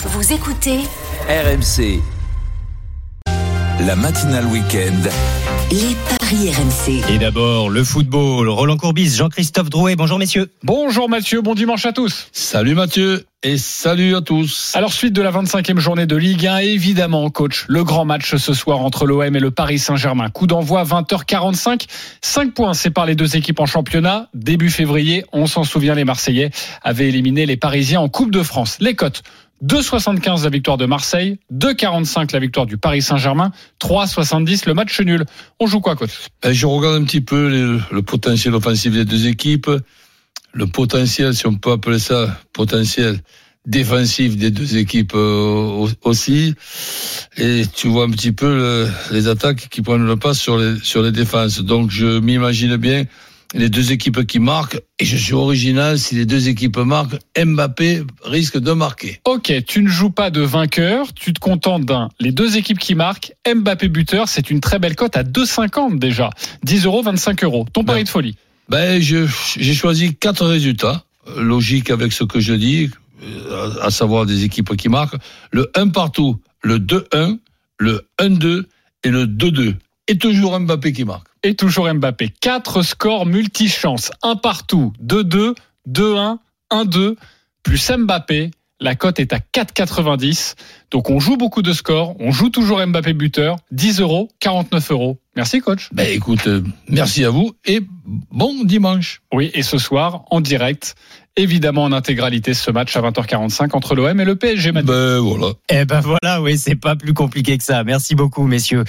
Vous écoutez RMC. La matinale week-end. les paris RMC. Et d'abord, le football. Roland Courbis, Jean-Christophe Drouet. Bonjour, messieurs. Bonjour Mathieu, bon dimanche à tous. Salut Mathieu et salut à tous. Alors suite de la 25e journée de Ligue 1, évidemment coach, le grand match ce soir entre l'OM et le Paris Saint-Germain. Coup d'envoi 20h45, 5 points séparent les deux équipes en championnat. Début février, on s'en souvient, les Marseillais avaient éliminé les Parisiens en Coupe de France. Les cotes 2,75 la victoire de Marseille, 2,45 la victoire du Paris Saint-Germain, 3,70 le match nul. On joue quoi, coach Ben, Je regarde un petit peu le, potentiel offensif des deux équipes, le potentiel, si on peut appeler ça potentiel défensif des deux équipes euh, au- aussi, et tu vois un petit peu le- les attaques qui prennent le pas sur les sur les défenses. Donc je m'imagine bien les deux équipes qui marquent, et je suis original, si les deux équipes marquent, Mbappé risque de marquer. Ok, tu ne joues pas de vainqueur, tu te contentes d'un. Les deux équipes qui marquent, Mbappé buteur, c'est une très belle cote à 2,50 déjà. 10 euros, 25 euros. Ton pari Ben. de folie. Ben, j'ai choisi quatre résultats, euh, logiques avec ce que je dis, euh, à savoir des équipes qui marquent. Le 1 partout, le 2-1, le 1-2 et le 2-2. Et toujours Mbappé qui marque. Et toujours Mbappé. Quatre scores multi-chance. Un partout, 2-2, 2-1, 1-2, plus Mbappé. La cote est à 4,90. Donc on joue beaucoup de scores. On joue toujours Mbappé buteur. 10 euros, 49 euros. Merci coach. Ben, écoute, euh, merci à vous et bon dimanche. Oui, et ce soir, en direct, évidemment en intégralité, ce match à 20h45 entre l'OM et le PSG. Mathieu. Ben, voilà. Eh ben voilà, oui, c'est pas plus compliqué que ça. Merci beaucoup, messieurs.